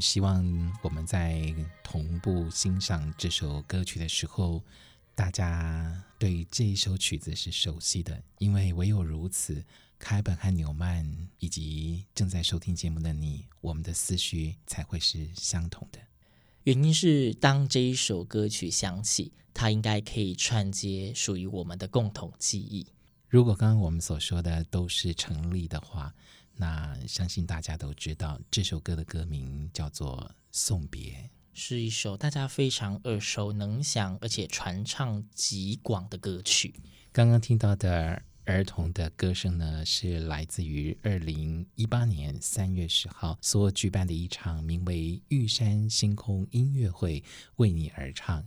希望我们在同步欣赏这首歌曲的时候，大家对这一首曲子是熟悉的，因为唯有如此，凯本和纽曼以及正在收听节目的你，我们的思绪才会是相同的。原因是当这一首歌曲响起，它应该可以串接属于我们的共同记忆。如果刚刚我们所说的都是成立的话。那相信大家都知道，这首歌的歌名叫做《送别》，是一首大家非常耳熟能详，而且传唱极广的歌曲。刚刚听到的儿童的歌声呢，是来自于二零一八年三月十号所举办的一场名为《玉山星空音乐会》，为你而唱。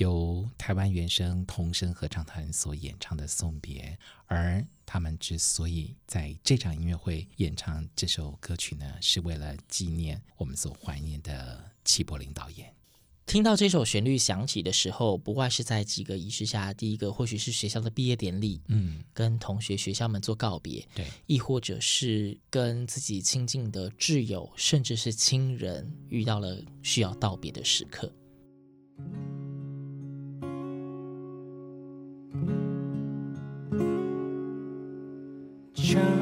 由台湾原声童声合唱团所演唱的《送别》，而他们之所以在这场音乐会演唱这首歌曲呢，是为了纪念我们所怀念的齐柏林导演。听到这首旋律响起的时候，不外是在几个仪式下，第一个或许是学校的毕业典礼，嗯，跟同学、学校们做告别，对，亦或者是跟自己亲近的挚友，甚至是亲人遇到了需要道别的时刻。ocean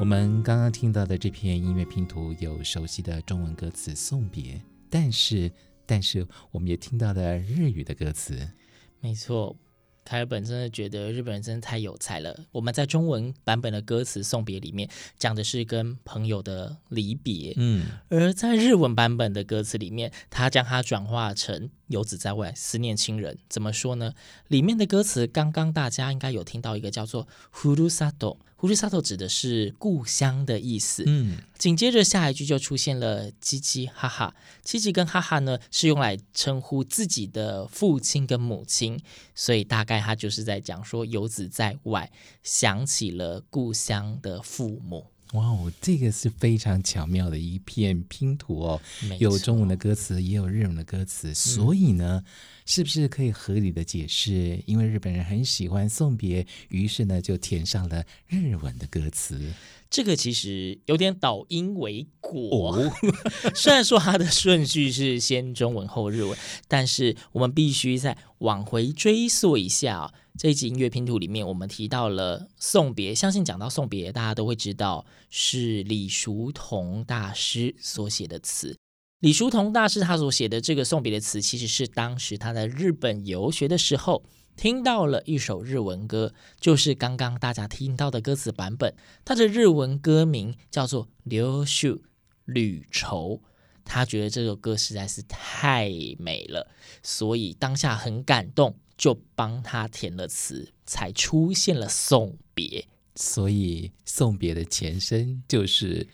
刚刚听到的这篇音乐拼图有熟悉的中文歌词《送别》，但是，但是我们也听到了日语的歌词。没错，凯尔本真的觉得日本人真的太有才了。我们在中文版本的歌词送别里面讲的是跟朋友的离别，嗯，而在日文版本的歌词里面，他将它转化成游子在外思念亲人。怎么说呢？里面的歌词刚刚大家应该有听到一个叫做“ふるさと”。ふるさと指的是故乡的意思。嗯，紧接着下一句就出现了“吉吉哈哈”。吉吉跟哈哈呢是用来称呼自己的父亲跟母亲，所以大概他就是在讲说游子在外，想起了故乡的父母。 哇哦，这个是非常巧妙的一片拼图哦，有中文的歌词，也有日文的歌词，所以呢。嗯是不是可以合理的解释？因为日本人很喜欢送别，于是呢就填上了日文的歌词。这个其实有点倒因为果。哦、虽然说它的顺序是先中文后日文，但是我们必须再往回追溯一下、哦。这一集音乐拼图里面，我们提到了送别，相信讲到送别，大家都会知道是李叔同大师所写的词。李叔同大师他所写的这个送别的词，其实是当时他在日本游学的时候听到了一首日文歌，就是刚刚大家听到的歌词版本。他的日文歌名叫做《旅愁》，旅愁。他觉得这首歌实在是太美了，所以当下很感动，就帮他填了词，才出现了送别。所以送别的前身就是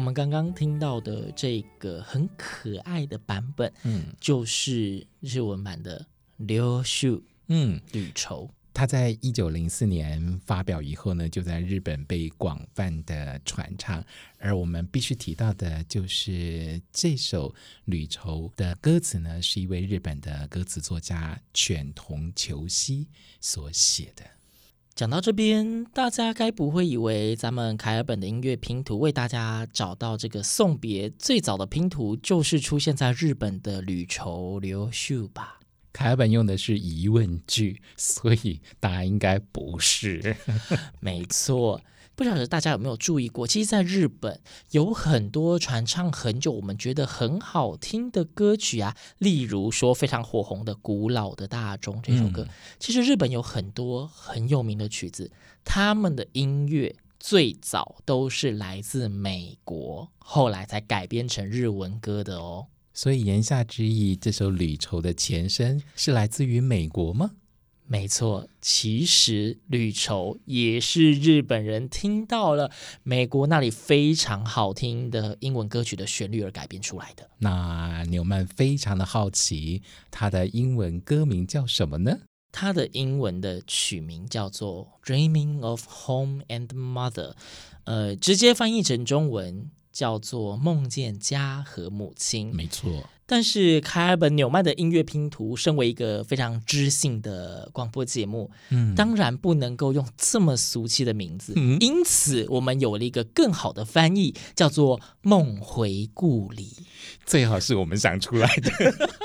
旅愁。刚刚听到的这个很可爱的版本，嗯，就是日文版的《旅愁》，嗯，旅愁。它在一九零四年发表以后呢，就在日本被广泛的传唱。而我们必须提到的就是这首《旅愁》的歌词呢，是一位日本的歌词作家犬童球希所写的。讲到这边，大家该不会以为咱们凯尔本的音乐拼图为大家找到这个送别最早的拼图就是出现在日本的旅愁流秀吧？凯尔本用的是疑问句，所以答案应该不是。没错。不晓得大家有没有注意过，其实，在日本有很多传唱很久，我们觉得很好听的歌曲啊，例如说非常火红的《古老的大钟》这首歌。嗯、其实日本有很多很有名的曲子，他们的音乐最早都是来自美国，后来才改编成日文歌的哦。所以言下之意，这首《旅愁》的前身是来自于美国吗？没错，其实《旅愁》也是日本人听到了美国那里非常好听的英文歌曲的旋律而改编出来的。那纽曼非常的好奇，它的英文歌名叫什么呢？它的英文的曲名叫做《Dreaming of Home and Mother》，呃，直接翻译成中文叫做《梦见家和母亲》。没错。但是凯尔本纽曼的音乐拼图，身为一个非常知性的广播节目，嗯，当然不能够用这么俗气的名字，嗯，因此我们有了一个更好的翻译，叫做《梦回故里》，最好是我们想出来的，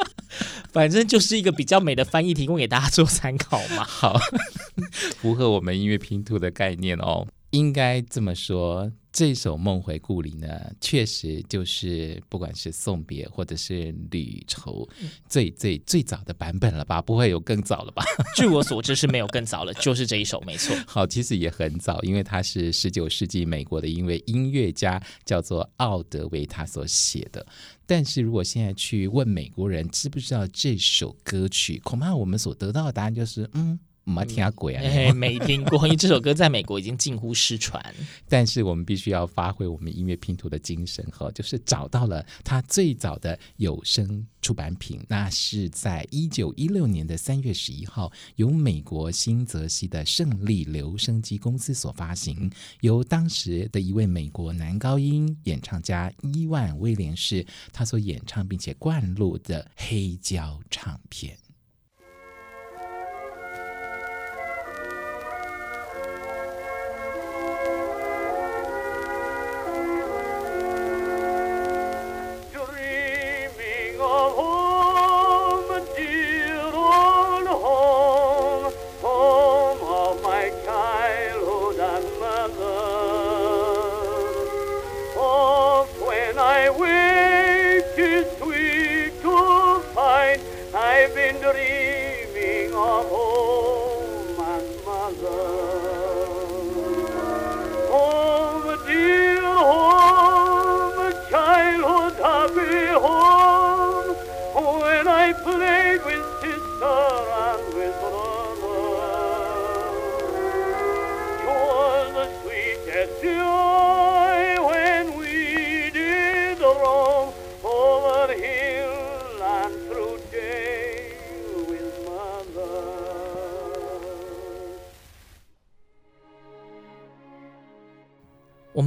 反正就是一个比较美的翻译，提供给大家做参考嘛。好，符合我们音乐拼图的概念哦，应该这么说。这首《梦回故里》呢，确实就是不管是送别或者是旅愁，最最最早的版本了吧？不会有更早了吧？据我所知是没有更早了，就是这一首没错。好，其实也很早，因为它是十九世纪美国的一位音乐家叫做奥德维他所写的。但是如果现在去问美国人知不知道这首歌曲，恐怕我们所得到的答案就是嗯。没听过啊，没听过，因为这首歌在美国已经近乎失传。但是我们必须要发挥我们音乐拼图的精神，哈，就是找到了它最早的有声出版品，那是在一九一六年的三月十一号，由美国新泽西的胜利留声机公司所发行，由当时的一位美国男高音演唱家伊万威廉士他所演唱并且灌录的黑胶唱片。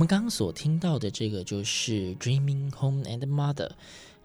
们刚刚所听到的这个就是《Dreaming Home and Mother》，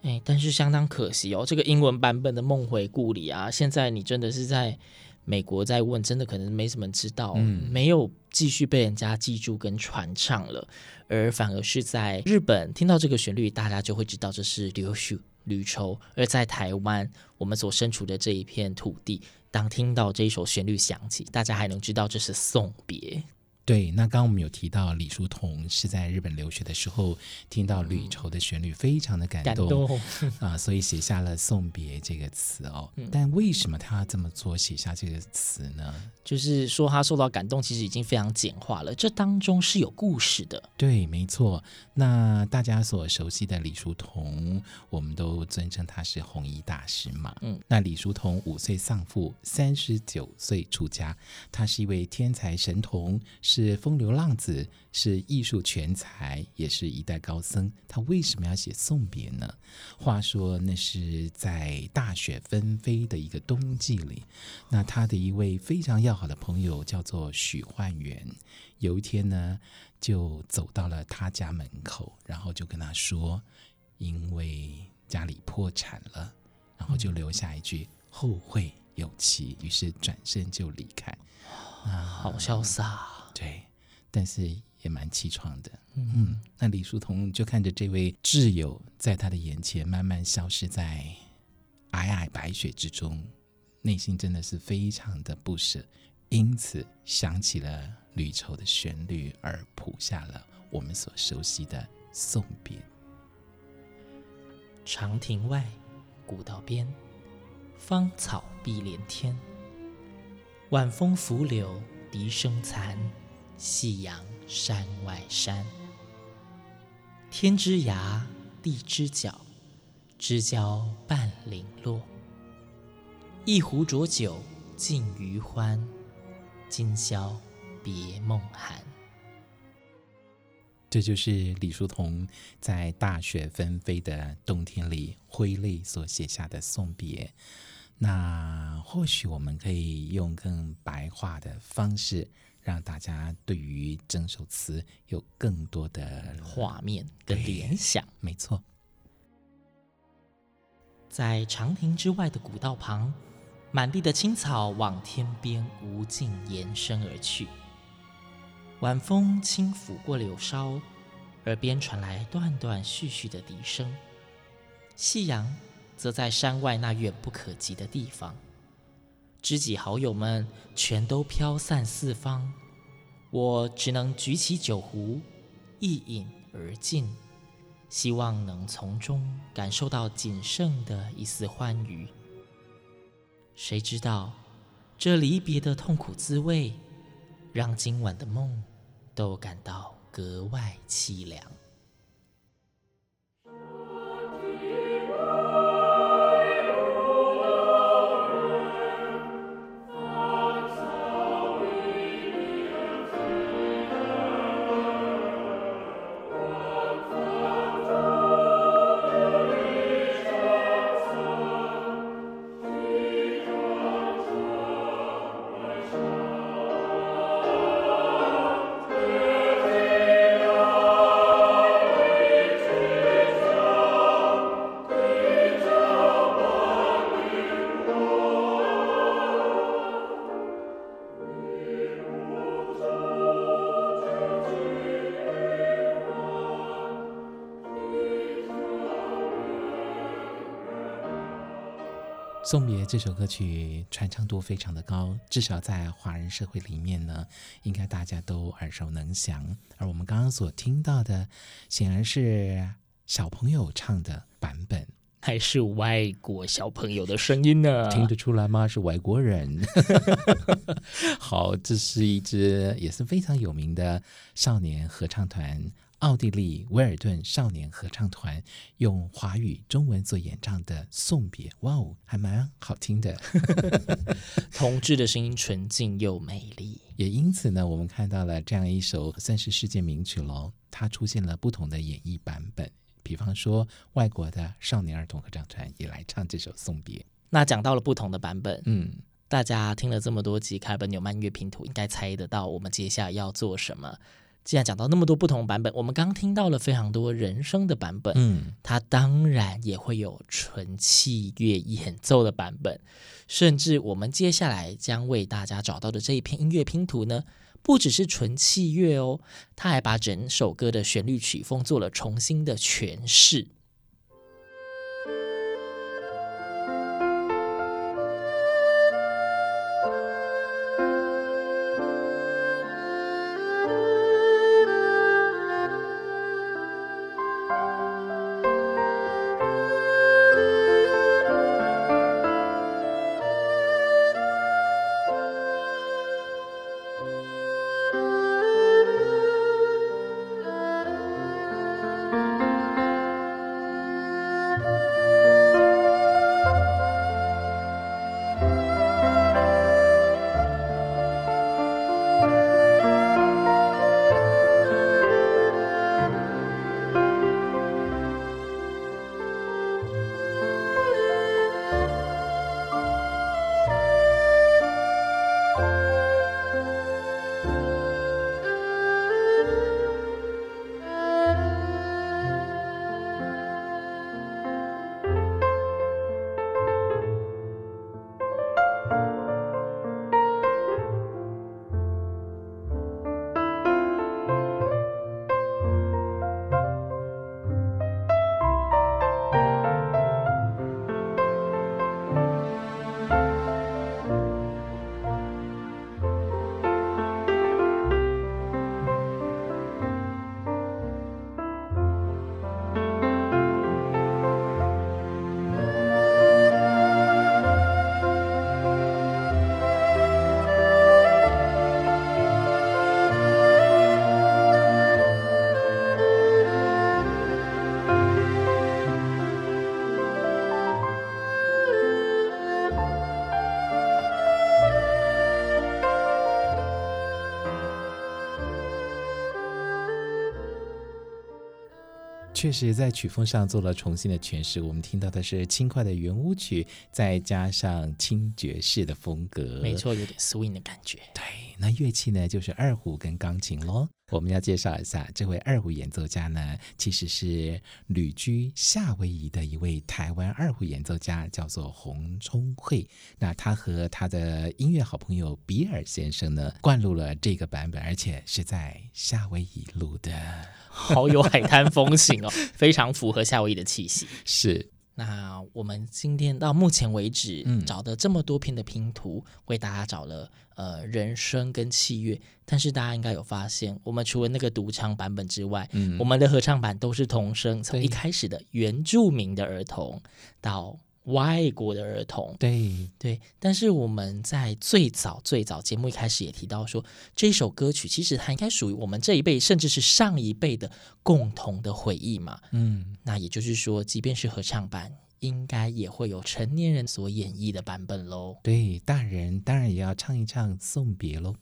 哎，但是相当可惜哦，这个英文版本的《梦回故里》啊，现在你真的是在美国在问，真的可能没什么人知道，嗯，没有继续被人家记住跟传唱了，而反而是在日本听到这个旋律，大家就会知道这是柳絮离愁；而在台湾，我们所身处的这一片土地，当听到这一首旋律响起，大家还能知道这是送别。对，那刚刚我们有提到李叔同是在日本留学的时候，听到旅愁的旋律，非常的感动，啊，所以写下了送别这个词哦。嗯、但为什么他要这么做，写下这个词呢？就是说他受到感动，其实已经非常简化了，这当中是有故事的。对，没错。那大家所熟悉的李叔同，我们都尊称他是红衣大师嘛。嗯，那李叔同五岁丧父，三十九岁出家，他是一位天才神童。是是风流浪子，是艺术全才，也是一代高僧。他为什么要写送别呢？话说那是在大雪纷飞的一个冬季里，那他的一位非常要好的朋友叫做许焕元，有一天呢，就走到了他家门口，然后就跟他说，因为家里破产了，然后就留下一句后会有期，于是转身就离开。啊，好潇洒。对，但是也蛮凄怆的。嗯，嗯，那李叔同就看着这位挚友在他的眼前慢慢消失在皑皑白雪之中，内心真的是非常的不舍，因此想起了旅愁的旋律，而谱下了我们所熟悉的送别。长亭外，古道边，芳草碧连天，晚风拂柳，笛声残。夕阳山外山，天之涯，地之角，知交半零落。一壶浊酒尽余欢，今宵别梦寒。这就是李叔同在大雪纷飞的冬天里挥泪所写下的送别。那或许我们可以用更白话的方式。让大家对于整首词有更多的画面跟联想。没错，在长亭之外的古道旁，满地的青草往天边无尽延伸而去。晚风轻拂过柳梢，耳边传来断断续续的笛声。夕阳则在山外那远不可及的地方。知己好友们全都飘散四方，我只能举起酒壶，一饮而尽，希望能从中感受到仅剩的一丝欢愉。谁知道，这离别的痛苦滋味，让今晚的梦都感到格外凄凉。送别这首歌曲传唱度非常的高，至少在华人社会里面呢，应该大家都耳熟能详。而我们刚刚所听到的，显然是小朋友唱的版本，还是外国小朋友的声音呢？听得出来吗？是外国人。好，这是一支也是非常有名的少年合唱团。奥地利维尔顿少年合唱团用华语、中文所演唱的《送别》，哇哦，还蛮好听的。同志的声音纯净又美丽，也因此呢，我们看到了这样一首算是世界名曲喽。它出现了不同的演绎版本，比方说外国的少年儿童合唱团也来唱这首《送别》。那讲到了不同的版本，嗯，大家听了这么多集《卡本纽曼乐拼图》，应该猜得到我们接下来要做什么。既然讲到那么多不同版本，我们刚听到了非常多人声的版本，嗯，它当然也会有纯器乐演奏的版本，甚至我们接下来将为大家找到的这一篇音乐拼图呢，不只是纯器乐哦，它还把整首歌的旋律曲风做了重新的诠释。确实，在曲风上做了重新的诠释。我们听到的是轻快的圆舞曲，再加上轻爵士的风格，没错，有点 swing 的感觉。对，那乐器呢，就是二胡跟钢琴喽。我们要介绍一下，这位二胡演奏家呢，其实是旅居夏威夷的一位台湾二胡演奏家，叫做洪聪慧。那他和他的音乐好朋友比尔先生呢，灌录了这个版本，而且是在夏威夷录的。好有海滩风情哦，非常符合夏威夷的气息。是，那我们今天到目前为止，嗯，找的这么多篇的拼图，为大家找了呃人声跟器乐，但是大家应该有发现，我们除了那个独唱版本之外，嗯，我们的合唱版都是童声，从一开始的原住民的儿童到。外国的儿童，对对，但是我们在最早最早节目一开始也提到说，这首歌曲其实它应该属于我们这一辈，甚至是上一辈的共同的回忆嘛。嗯，那也就是说，即便是合唱版，应该也会有成年人所演绎的版本喽。对，大人当然也要唱一唱送别喽。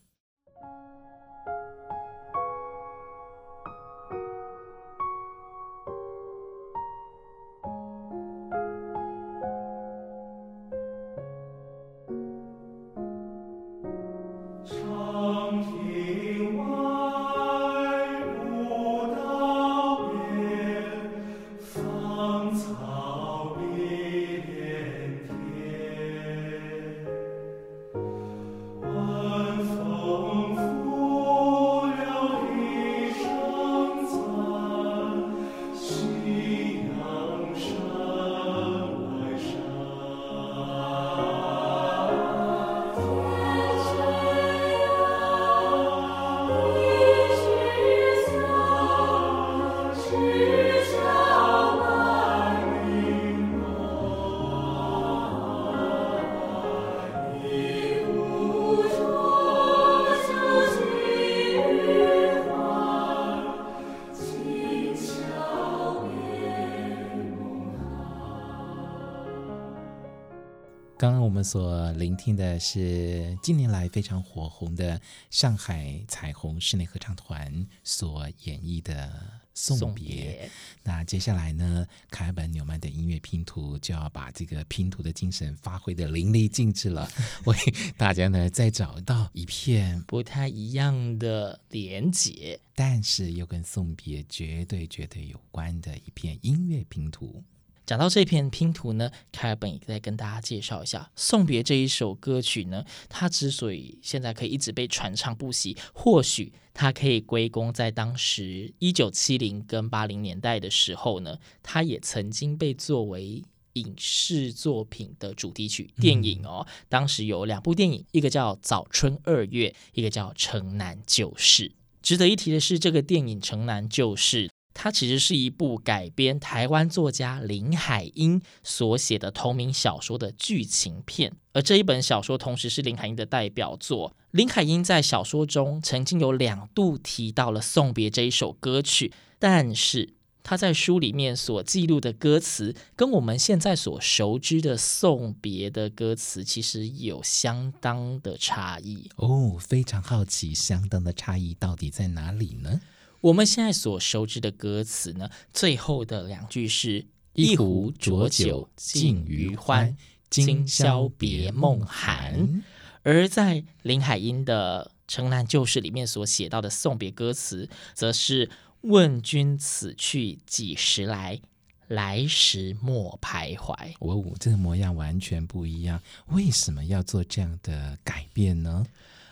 们所聆听的是近年来非常火红的上海彩虹室内合唱团所演绎的《送别》。那接下来呢，凯尔本纽曼的音乐拼图就要把这个拼图的精神发挥得淋漓尽致了，为大家呢再找到一片不太一样的连接，但是又跟送别绝对绝对有关的一片音乐拼图。讲到这片拼图呢，凯尔本也再跟大家介绍一下《送别》这一首歌曲呢。它之所以现在可以一直被传唱不息，或许它可以归功在当时一九七零跟八零年代的时候呢，它也曾经被作为影视作品的主题曲电影哦。当时有两部电影，一个叫《早春二月》，一个叫《城南旧事》。值得一提的是，这个电影《城南旧事》。它其实是一部改编台湾作家林海音所写的同名小说的剧情片，而这一本小说同时是林海音的代表作。林海音在小说中曾经有两度提到了《送别》这一首歌曲，但是他在书里面所记录的歌词，跟我们现在所熟知的《送别》的歌词其实有相当的差异哦。非常好奇，相当的差异到底在哪里呢？我们现在所熟知的歌词呢，最后的两句是“一壶浊酒尽余欢，今宵别梦寒”，而在林海音的《城南旧事》里面所写到的送别歌词，则是“问君此去几时来，来时莫徘徊”。哦，这个模样完全不一样，为什么要做这样的改变呢？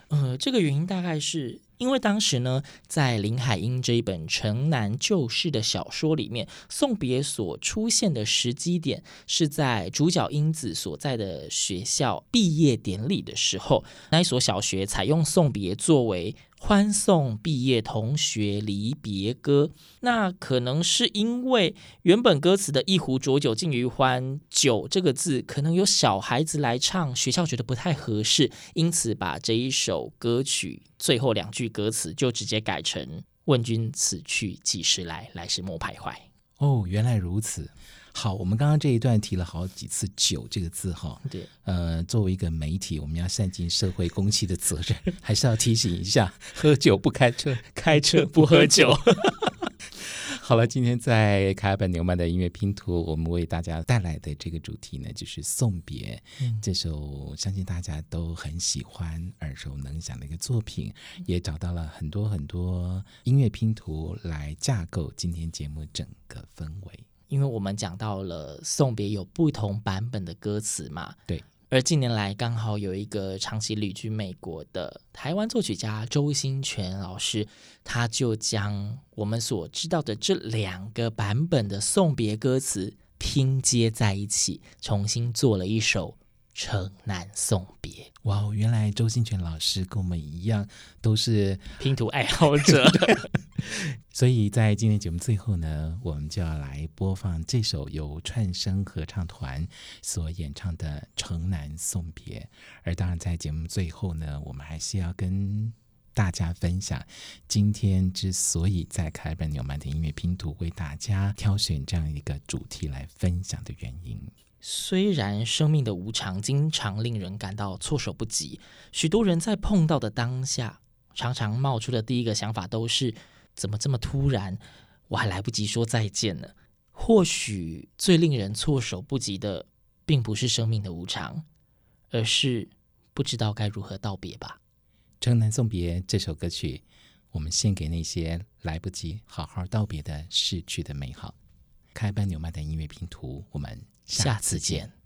呃，这个原因大概是。因为当时呢，在林海音这一本《城南旧事》的小说里面，送别所出现的时机点是在主角英子所在的学校毕业典礼的时候，那一所小学采用送别作为。欢送毕业同学离别歌，那可能是因为原本歌词的一壶浊酒尽余欢，酒这个字可能有小孩子来唱，学校觉得不太合适，因此把这一首歌曲最后两句歌词就直接改成“问君此去几时来，来时莫徘徊”。哦，原来如此。好，我们刚刚这一段提了好几次“酒”这个字哈。对，呃，作为一个媒体，我们要善尽社会公器的责任，还是要提醒一下：喝酒不开车，开车不喝酒。好了，今天在凯尔本纽曼的音乐拼图，我们为大家带来的这个主题呢，就是《送别》嗯、这首，相信大家都很喜欢、耳熟能详的一个作品，也找到了很多很多音乐拼图来架构今天节目整个氛围。因为我们讲到了送别有不同版本的歌词嘛，对。而近年来刚好有一个长期旅居美国的台湾作曲家周兴全老师，他就将我们所知道的这两个版本的送别歌词拼接在一起，重新做了一首。城南送别，哇哦！原来周兴全老师跟我们一样，都是拼图爱好者。所以在今天节目最后呢，我们就要来播放这首由串声合唱团所演唱的《城南送别》。而当然，在节目最后呢，我们还是要跟大家分享，今天之所以在凯尔本纽曼的音乐拼图为大家挑选这样一个主题来分享的原因。虽然生命的无常经常令人感到措手不及，许多人在碰到的当下，常常冒出的第一个想法都是：怎么这么突然？我还来不及说再见呢。或许最令人措手不及的，并不是生命的无常，而是不知道该如何道别吧。《城南送别》这首歌曲，我们献给那些来不及好好道别的逝去的美好。开班纽曼的音乐拼图，我们。下次见。